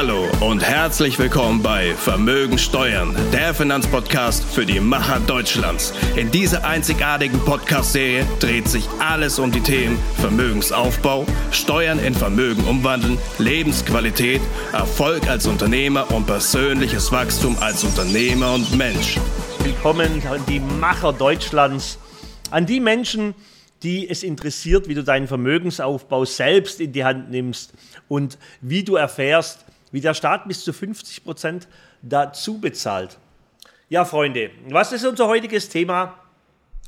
Hallo und herzlich willkommen bei Vermögen Steuern, der Finanzpodcast für die Macher Deutschlands. In dieser einzigartigen Podcast-Serie dreht sich alles um die Themen Vermögensaufbau, Steuern in Vermögen umwandeln, Lebensqualität, Erfolg als Unternehmer und persönliches Wachstum als Unternehmer und Mensch. Willkommen an die Macher Deutschlands, an die Menschen, die es interessiert, wie du deinen Vermögensaufbau selbst in die Hand nimmst und wie du erfährst, wie der Staat bis zu 50 Prozent dazu bezahlt. Ja, Freunde, was ist unser heutiges Thema?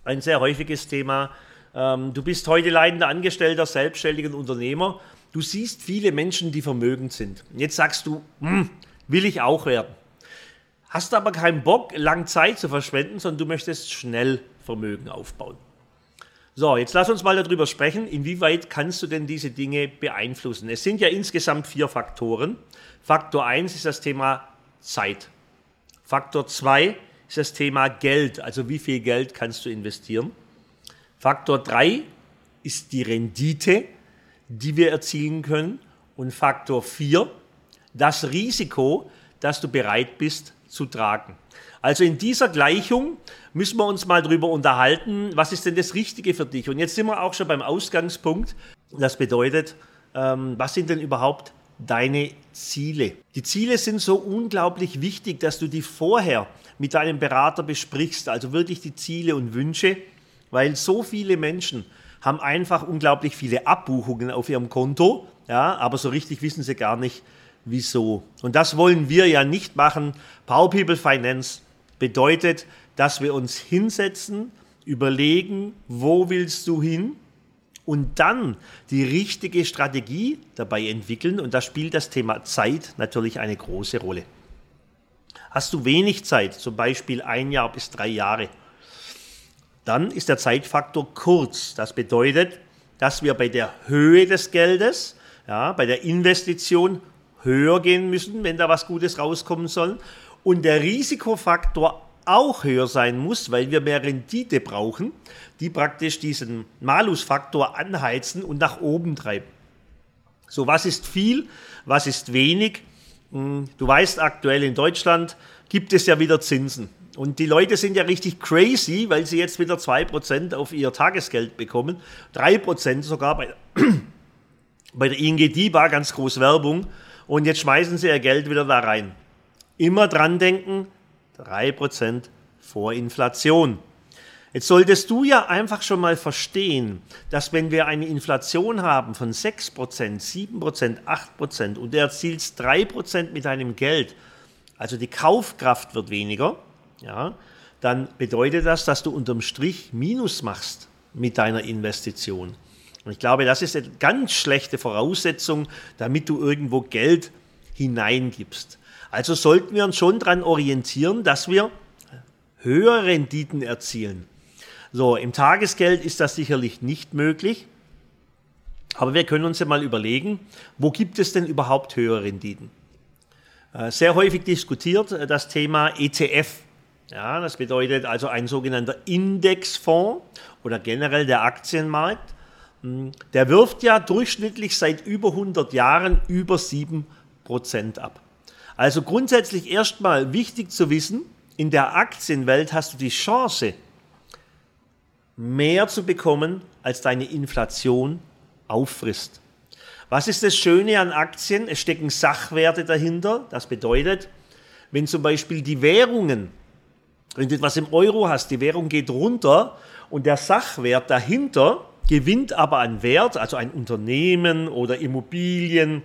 Ein sehr häufiges Thema. Ähm, du bist heute leidender Angestellter, selbstständiger Unternehmer. Du siehst viele Menschen, die vermögend sind. Jetzt sagst du, hm, will ich auch werden. Hast aber keinen Bock, lang Zeit zu verschwenden, sondern du möchtest schnell Vermögen aufbauen. So, jetzt lass uns mal darüber sprechen, inwieweit kannst du denn diese Dinge beeinflussen. Es sind ja insgesamt vier Faktoren. Faktor 1 ist das Thema Zeit. Faktor 2 ist das Thema Geld, also wie viel Geld kannst du investieren. Faktor 3 ist die Rendite, die wir erzielen können. Und Faktor 4, das Risiko, das du bereit bist zu tragen. Also in dieser Gleichung müssen wir uns mal darüber unterhalten, was ist denn das Richtige für dich? Und jetzt sind wir auch schon beim Ausgangspunkt. Das bedeutet, ähm, was sind denn überhaupt deine Ziele. Die Ziele sind so unglaublich wichtig, dass du die vorher mit deinem Berater besprichst, also wirklich die Ziele und Wünsche, weil so viele Menschen haben einfach unglaublich viele Abbuchungen auf ihrem Konto, ja, aber so richtig wissen sie gar nicht, wieso. Und das wollen wir ja nicht machen. Power People Finance bedeutet, dass wir uns hinsetzen, überlegen, wo willst du hin und dann die richtige Strategie dabei entwickeln. Und da spielt das Thema Zeit natürlich eine große Rolle. Hast du wenig Zeit, zum Beispiel ein Jahr bis drei Jahre, dann ist der Zeitfaktor kurz. Das bedeutet, dass wir bei der Höhe des Geldes, ja, bei der Investition höher gehen müssen, wenn da was Gutes rauskommen soll. Und der Risikofaktor auch höher sein muss, weil wir mehr Rendite brauchen, die praktisch diesen Malusfaktor anheizen und nach oben treiben. So, was ist viel, was ist wenig? Hm, du weißt, aktuell in Deutschland gibt es ja wieder Zinsen. Und die Leute sind ja richtig crazy, weil sie jetzt wieder 2% auf ihr Tagesgeld bekommen. 3% sogar bei, bei der ING DIBA, ganz groß Werbung. Und jetzt schmeißen sie ihr Geld wieder da rein. Immer dran denken, 3% vor Inflation. Jetzt solltest du ja einfach schon mal verstehen, dass wenn wir eine Inflation haben von 6%, 7%, 8% und du erzielst 3% mit deinem Geld, also die Kaufkraft wird weniger, ja, dann bedeutet das, dass du unterm Strich Minus machst mit deiner Investition. Und ich glaube, das ist eine ganz schlechte Voraussetzung, damit du irgendwo Geld hineingibst. Also sollten wir uns schon daran orientieren, dass wir höhere Renditen erzielen. So, im Tagesgeld ist das sicherlich nicht möglich. Aber wir können uns ja mal überlegen, wo gibt es denn überhaupt höhere Renditen? Äh, sehr häufig diskutiert äh, das Thema ETF. Ja, das bedeutet also ein sogenannter Indexfonds oder generell der Aktienmarkt. Hm, der wirft ja durchschnittlich seit über 100 Jahren über 7% ab. Also grundsätzlich erstmal wichtig zu wissen, in der Aktienwelt hast du die Chance, mehr zu bekommen, als deine Inflation auffrisst. Was ist das Schöne an Aktien? Es stecken Sachwerte dahinter. Das bedeutet, wenn zum Beispiel die Währungen, wenn du etwas im Euro hast, die Währung geht runter und der Sachwert dahinter gewinnt aber an Wert, also ein Unternehmen oder Immobilien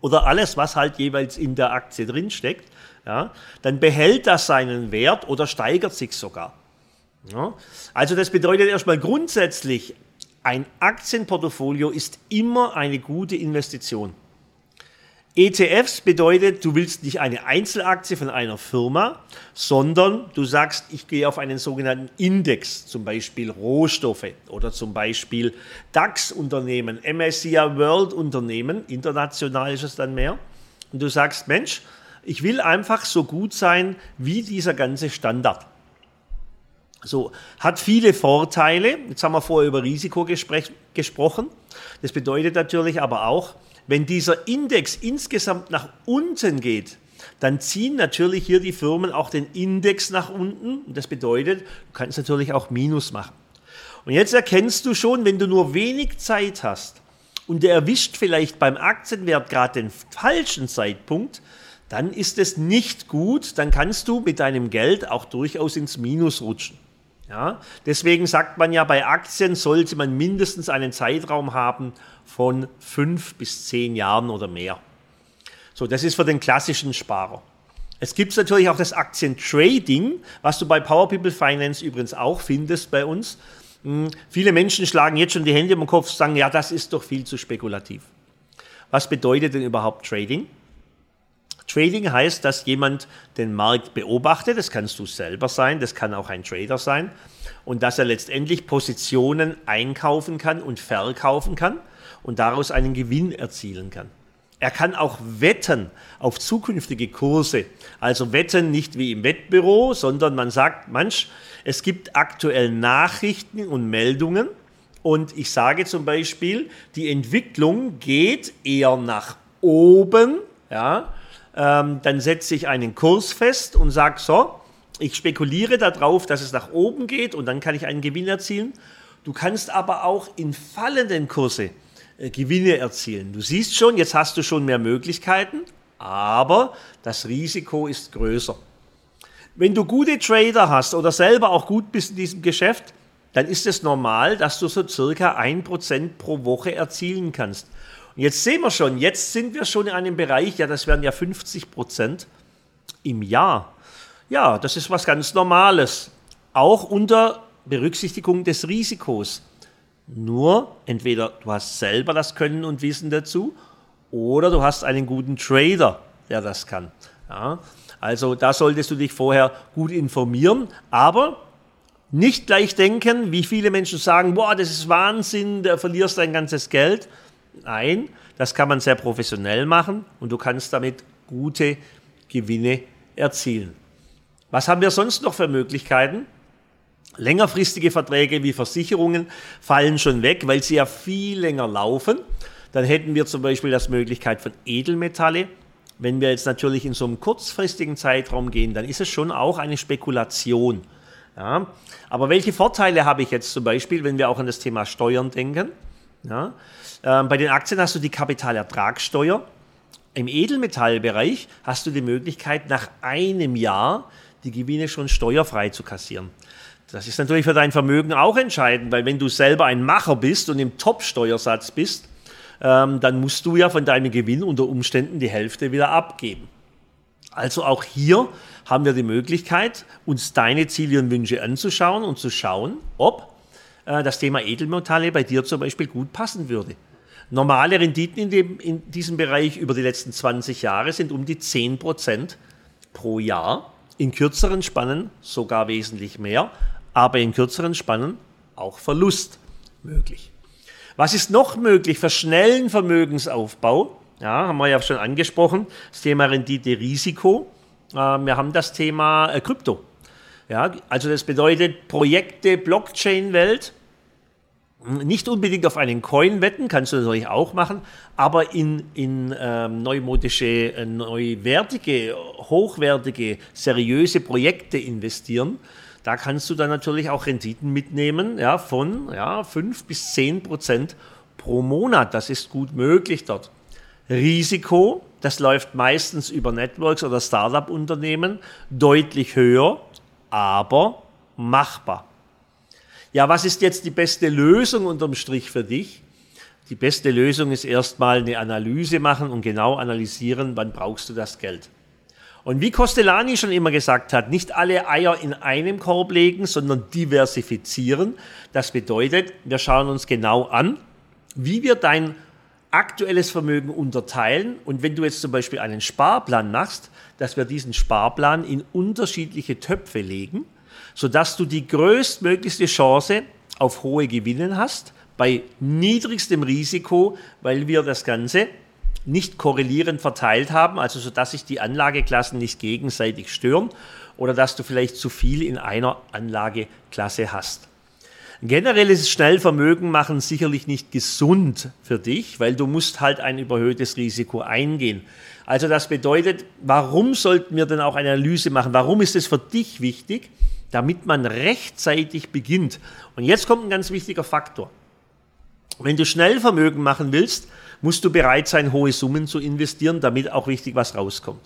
oder alles, was halt jeweils in der Aktie drinsteckt, ja, dann behält das seinen Wert oder steigert sich sogar. Ja. Also das bedeutet erstmal grundsätzlich, ein Aktienportfolio ist immer eine gute Investition. ETFs bedeutet, du willst nicht eine Einzelaktie von einer Firma, sondern du sagst, ich gehe auf einen sogenannten Index, zum Beispiel Rohstoffe oder zum Beispiel DAX-Unternehmen, MSCI World-Unternehmen, international ist es dann mehr. Und du sagst, Mensch, ich will einfach so gut sein wie dieser ganze Standard. So, hat viele Vorteile. Jetzt haben wir vorher über Risiko gesprochen. Das bedeutet natürlich aber auch, wenn dieser Index insgesamt nach unten geht, dann ziehen natürlich hier die Firmen auch den Index nach unten. Das bedeutet, du kannst natürlich auch Minus machen. Und jetzt erkennst du schon, wenn du nur wenig Zeit hast und der erwischt vielleicht beim Aktienwert gerade den falschen Zeitpunkt, dann ist es nicht gut, dann kannst du mit deinem Geld auch durchaus ins Minus rutschen. Ja, deswegen sagt man ja, bei Aktien sollte man mindestens einen Zeitraum haben von fünf bis zehn Jahren oder mehr. So, das ist für den klassischen Sparer. Es gibt natürlich auch das Aktientrading, was du bei Power People Finance übrigens auch findest bei uns. Hm, viele Menschen schlagen jetzt schon die Hände im Kopf und sagen, ja, das ist doch viel zu spekulativ. Was bedeutet denn überhaupt Trading? Trading heißt, dass jemand den Markt beobachtet, das kannst du selber sein, das kann auch ein Trader sein, und dass er letztendlich Positionen einkaufen kann und verkaufen kann und daraus einen Gewinn erzielen kann. Er kann auch wetten auf zukünftige Kurse. Also wetten nicht wie im Wettbüro, sondern man sagt, manch, es gibt aktuell Nachrichten und Meldungen und ich sage zum Beispiel, die Entwicklung geht eher nach oben, ja, ähm, dann setze ich einen Kurs fest und sage so, ich spekuliere darauf, dass es nach oben geht und dann kann ich einen Gewinn erzielen. Du kannst aber auch in fallenden Kurse äh, Gewinne erzielen. Du siehst schon, jetzt hast du schon mehr Möglichkeiten, aber das Risiko ist größer. Wenn du gute Trader hast oder selber auch gut bist in diesem Geschäft, dann ist es normal, dass du so circa 1% pro Woche erzielen kannst. Und jetzt sehen wir schon, jetzt sind wir schon in einem Bereich, ja, das wären ja 50% im Jahr. Ja, das ist was ganz Normales. Auch unter Berücksichtigung des Risikos. Nur entweder du hast selber das Können und Wissen dazu oder du hast einen guten Trader, der das kann. Ja, also da solltest du dich vorher gut informieren, aber nicht gleich denken, wie viele Menschen sagen, boah, das ist Wahnsinn, da verlierst dein ganzes Geld. Nein, das kann man sehr professionell machen und du kannst damit gute Gewinne erzielen. Was haben wir sonst noch für Möglichkeiten? Längerfristige Verträge wie Versicherungen fallen schon weg, weil sie ja viel länger laufen. Dann hätten wir zum Beispiel das Möglichkeit von Edelmetalle. Wenn wir jetzt natürlich in so einem kurzfristigen Zeitraum gehen, dann ist es schon auch eine Spekulation. Ja, aber welche Vorteile habe ich jetzt zum Beispiel, wenn wir auch an das Thema Steuern denken? Ja, äh, bei den Aktien hast du die Kapitalertragssteuer. Im Edelmetallbereich hast du die Möglichkeit, nach einem Jahr die Gewinne schon steuerfrei zu kassieren. Das ist natürlich für dein Vermögen auch entscheidend, weil wenn du selber ein Macher bist und im Top-Steuersatz bist, ähm, dann musst du ja von deinem Gewinn unter Umständen die Hälfte wieder abgeben. Also auch hier haben wir die Möglichkeit, uns deine Ziele und Wünsche anzuschauen und zu schauen, ob äh, das Thema Edelmetalle bei dir zum Beispiel gut passen würde. Normale Renditen in, dem, in diesem Bereich über die letzten 20 Jahre sind um die 10% pro Jahr, in kürzeren Spannen sogar wesentlich mehr aber in kürzeren Spannen auch Verlust möglich. Was ist noch möglich für schnellen Vermögensaufbau? Ja, haben wir ja schon angesprochen, das Thema Rendite-Risiko. Ähm, wir haben das Thema äh, Krypto. Ja, also das bedeutet Projekte, Blockchain-Welt, nicht unbedingt auf einen Coin wetten, kannst du natürlich auch machen, aber in, in ähm, neumodische, äh, neuwertige, hochwertige, seriöse Projekte investieren. Da kannst du dann natürlich auch Renditen mitnehmen ja, von ja, 5 bis 10 Prozent pro Monat. Das ist gut möglich dort. Risiko, das läuft meistens über Networks oder Startup-Unternehmen, deutlich höher, aber machbar. Ja, was ist jetzt die beste Lösung unterm Strich für dich? Die beste Lösung ist erstmal eine Analyse machen und genau analysieren, wann brauchst du das Geld. Und wie Costellani schon immer gesagt hat, nicht alle Eier in einem Korb legen, sondern diversifizieren. Das bedeutet, wir schauen uns genau an, wie wir dein aktuelles Vermögen unterteilen. Und wenn du jetzt zum Beispiel einen Sparplan machst, dass wir diesen Sparplan in unterschiedliche Töpfe legen, sodass du die größtmöglichste Chance auf hohe Gewinnen hast, bei niedrigstem Risiko, weil wir das Ganze nicht korrelierend verteilt haben, also sodass sich die Anlageklassen nicht gegenseitig stören oder dass du vielleicht zu viel in einer Anlageklasse hast. Generelles Schnellvermögen machen sicherlich nicht gesund für dich, weil du musst halt ein überhöhtes Risiko eingehen. Also das bedeutet, warum sollten wir denn auch eine Analyse machen? Warum ist es für dich wichtig? Damit man rechtzeitig beginnt. Und jetzt kommt ein ganz wichtiger Faktor. Wenn du Schnellvermögen machen willst, musst du bereit sein, hohe Summen zu investieren, damit auch richtig was rauskommt.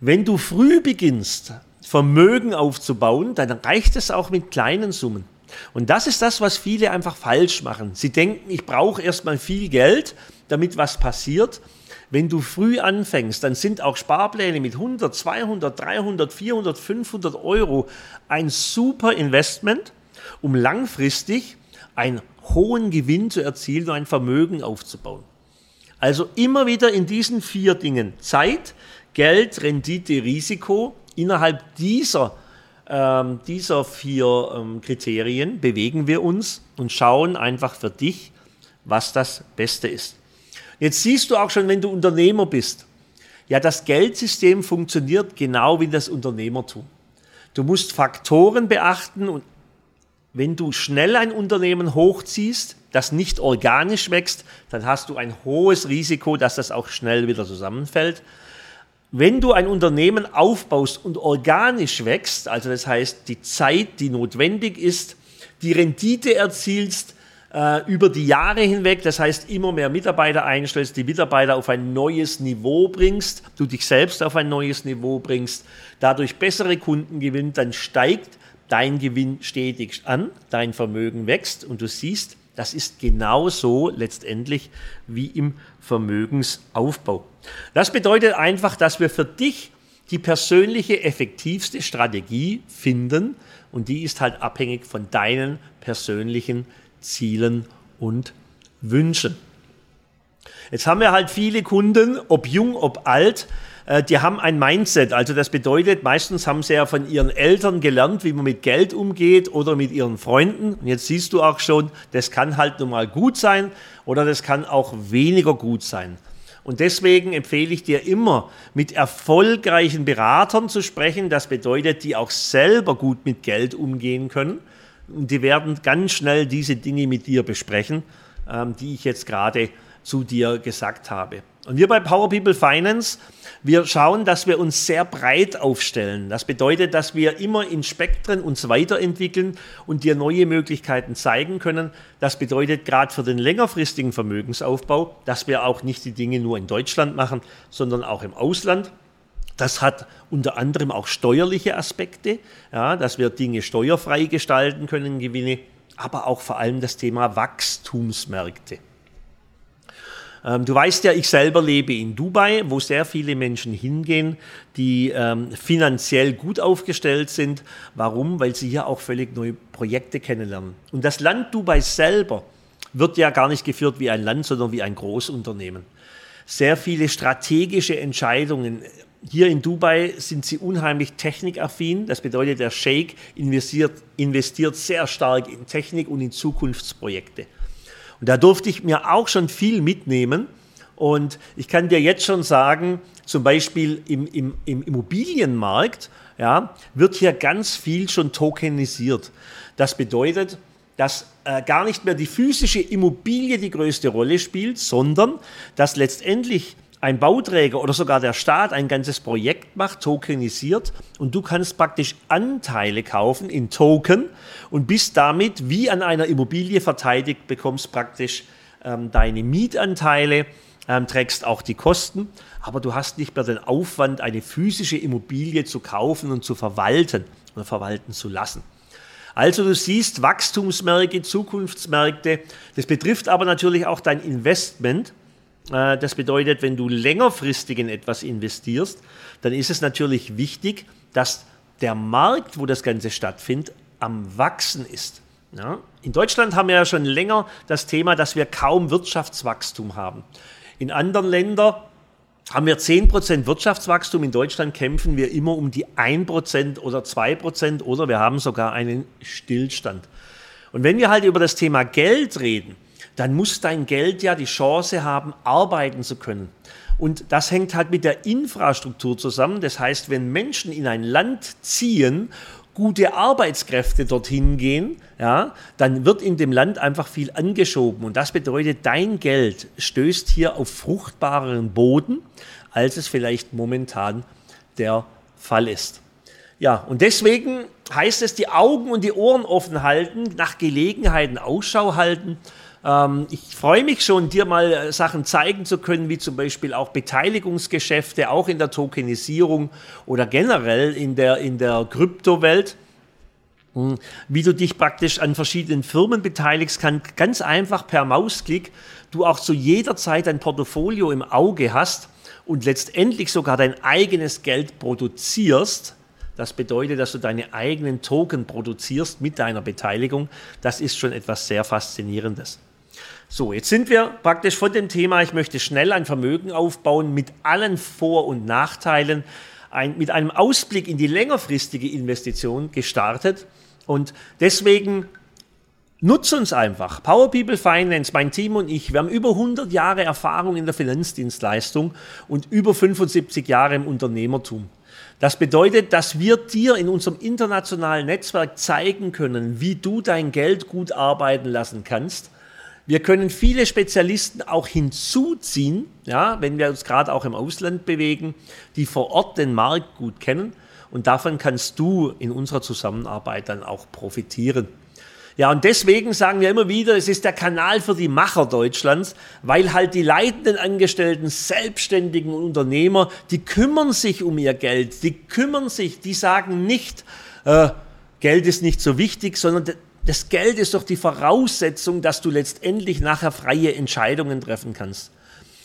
Wenn du früh beginnst, Vermögen aufzubauen, dann reicht es auch mit kleinen Summen. Und das ist das, was viele einfach falsch machen. Sie denken, ich brauche erstmal viel Geld, damit was passiert. Wenn du früh anfängst, dann sind auch Sparpläne mit 100, 200, 300, 400, 500 Euro ein super Investment, um langfristig einen hohen Gewinn zu erzielen und ein Vermögen aufzubauen. Also immer wieder in diesen vier Dingen Zeit, Geld, Rendite, Risiko innerhalb dieser ähm, dieser vier ähm, Kriterien bewegen wir uns und schauen einfach für dich, was das Beste ist. Jetzt siehst du auch schon, wenn du Unternehmer bist, ja, das Geldsystem funktioniert genau wie das Unternehmertum. Du musst Faktoren beachten und wenn du schnell ein Unternehmen hochziehst, das nicht organisch wächst, dann hast du ein hohes Risiko, dass das auch schnell wieder zusammenfällt wenn du ein Unternehmen aufbaust und organisch wächst, also das heißt die Zeit, die notwendig ist, die Rendite erzielst äh, über die Jahre hinweg, das heißt immer mehr Mitarbeiter einstellst, die Mitarbeiter auf ein neues Niveau bringst, du dich selbst auf ein neues Niveau bringst, dadurch bessere Kunden gewinnt, dann steigt dein Gewinn stetig an, dein Vermögen wächst. Und du siehst, das ist genauso letztendlich wie im Vermögensaufbau. Das bedeutet einfach, dass wir für dich die persönliche, effektivste Strategie finden. Und die ist halt abhängig von deinen persönlichen Zielen und Wünschen. Jetzt haben wir halt viele Kunden, ob jung, ob alt, äh, die haben ein Mindset. Also das bedeutet, meistens haben sie ja von ihren Eltern gelernt, wie man mit Geld umgeht oder mit ihren Freunden. Und jetzt siehst du auch schon, das kann halt nun mal gut sein oder das kann auch weniger gut sein. Und deswegen empfehle ich dir immer, mit erfolgreichen Beratern zu sprechen. Das bedeutet, die auch selber gut mit Geld umgehen können. Und die werden ganz schnell diese Dinge mit dir besprechen, ähm, die ich jetzt gerade zu dir gesagt habe. Und wir bei Power People Finance wir schauen, dass wir uns sehr breit aufstellen. Das bedeutet, dass wir immer in Spektren uns weiterentwickeln und dir neue Möglichkeiten zeigen können. Das bedeutet gerade für den längerfristigen Vermögensaufbau, dass wir auch nicht die Dinge nur in Deutschland machen, sondern auch im Ausland. Das hat unter anderem auch steuerliche Aspekte, ja, dass wir Dinge steuerfrei gestalten können, Gewinne, aber auch vor allem das Thema Wachstumsmärkte. Ähm, du weißt ja, ich selber lebe in Dubai, wo sehr viele Menschen hingehen, die ähm, finanziell gut aufgestellt sind. Warum? Weil sie hier auch völlig neue Projekte kennenlernen. Und das Land Dubai selber wird ja gar nicht geführt wie ein Land, sondern wie ein Großunternehmen. Sehr viele strategische Entscheidungen. Hier in Dubai sind sie unheimlich technikaffin. Das bedeutet, der Sheikh investiert, investiert sehr stark in Technik und in Zukunftsprojekte. Und da durfte ich mir auch schon viel mitnehmen. Und ich kann dir jetzt schon sagen, zum Beispiel im, im, im Immobilienmarkt ja, wird hier ganz viel schon tokenisiert. Das bedeutet, dass äh, gar nicht mehr die physische Immobilie die größte Rolle spielt, sondern dass letztendlich ein Bauträger oder sogar der Staat ein ganzes Projekt macht, tokenisiert und du kannst praktisch Anteile kaufen in Token und bist damit wie an einer Immobilie verteidigt, bekommst praktisch ähm, deine Mietanteile, ähm, trägst auch die Kosten, aber du hast nicht mehr den Aufwand, eine physische Immobilie zu kaufen und zu verwalten oder verwalten zu lassen. Also du siehst Wachstumsmärkte, Zukunftsmärkte, das betrifft aber natürlich auch dein Investment das bedeutet, wenn du längerfristig in etwas investierst, dann ist es natürlich wichtig, dass der Markt, wo das Ganze stattfindet, am Wachsen ist. Ja? In Deutschland haben wir ja schon länger das Thema, dass wir kaum Wirtschaftswachstum haben. In anderen Ländern haben wir 10% Wirtschaftswachstum. In Deutschland kämpfen wir immer um die 1% oder 2% oder wir haben sogar einen Stillstand. Und wenn wir halt über das Thema Geld reden, dann muss dein Geld ja die Chance haben, arbeiten zu können. Und das hängt halt mit der Infrastruktur zusammen. Das heißt, wenn Menschen in ein Land ziehen, gute Arbeitskräfte dorthin gehen, ja, dann wird in dem Land einfach viel angeschoben. Und das bedeutet, dein Geld stößt hier auf fruchtbareren Boden, als es vielleicht momentan der Fall ist. Ja, und deswegen heißt es, die Augen und die Ohren offen halten, nach Gelegenheiten Ausschau halten. Ähm, ich freue mich schon, dir mal äh, Sachen zeigen zu können, wie zum Beispiel auch Beteiligungsgeschäfte, auch in der Tokenisierung oder generell in der, in der Kryptowelt hm, wie du dich praktisch an verschiedenen Firmen beteiligst, kann ganz einfach per Mausklick du auch zu jeder Zeit ein Portfolio im Auge hast und letztendlich sogar dein eigenes Geld produzierst das bedeutet, dass du deine eigenen Token produzierst mit deiner Beteiligung. Das ist schon etwas sehr Faszinierendes. So, jetzt sind wir praktisch von dem Thema, ich möchte schnell ein Vermögen aufbauen mit allen Vor- und Nachteilen, ein, mit einem Ausblick in die längerfristige Investition gestartet. Und deswegen nutze uns einfach. Power People Finance, mein Team und ich, wir haben über 100 Jahre Erfahrung in der Finanzdienstleistung und über 75 Jahre im Unternehmertum. Das bedeutet, dass wir dir in unserem internationalen Netzwerk zeigen können, wie du dein Geld gut arbeiten lassen kannst. Wir können viele Spezialisten auch hinzuziehen, ja, wenn wir uns gerade auch im Ausland bewegen, die vor Ort den Markt gut kennen. Und davon kannst du in unserer Zusammenarbeit dann auch profitieren. Ja, und deswegen sagen wir immer wieder, es ist der Kanal für die Macher Deutschlands, weil halt die leitenden Angestellten, Selbstständigen und Unternehmer, die kümmern sich um ihr Geld, die kümmern sich, die sagen nicht, äh, Geld ist nicht so wichtig, sondern das Geld ist doch die Voraussetzung, dass du letztendlich nachher freie Entscheidungen treffen kannst.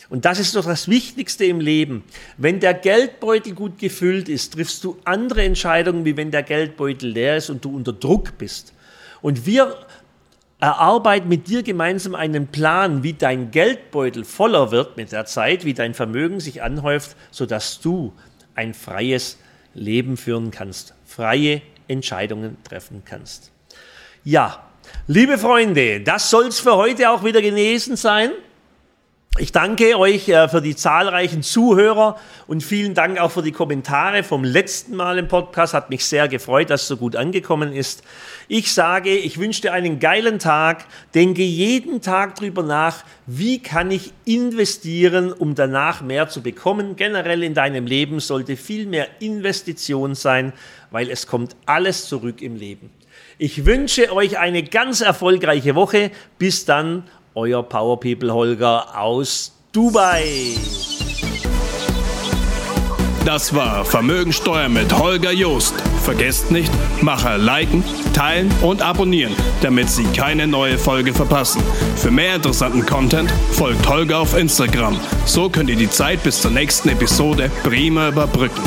Und das ist doch das Wichtigste im Leben. Wenn der Geldbeutel gut gefüllt ist, triffst du andere Entscheidungen, wie wenn der Geldbeutel leer ist und du unter Druck bist. Und wir erarbeiten mit dir gemeinsam einen Plan, wie dein Geldbeutel voller wird mit der Zeit, wie dein Vermögen sich anhäuft, sodass du ein freies Leben führen kannst, freie Entscheidungen treffen kannst. Ja, liebe Freunde, das soll es für heute auch wieder gewesen sein. Ich danke euch äh, für die zahlreichen Zuhörer und vielen Dank auch für die Kommentare vom letzten Mal im Podcast. Hat mich sehr gefreut, dass es so gut angekommen ist. Ich sage, ich wünsche dir einen geilen Tag. Denke jeden Tag drüber nach, wie kann ich investieren, um danach mehr zu bekommen. Generell in deinem Leben sollte viel mehr Investition sein, weil es kommt alles zurück im Leben. Ich wünsche euch eine ganz erfolgreiche Woche. Bis dann, euer Power People Holger aus Dubai. Das war Vermögensteuer mit Holger Joost. Vergesst nicht, Macher liken, teilen und abonnieren, damit Sie keine neue Folge verpassen. Für mehr interessanten Content folgt Holger auf Instagram. So könnt ihr die Zeit bis zur nächsten Episode prima überbrücken.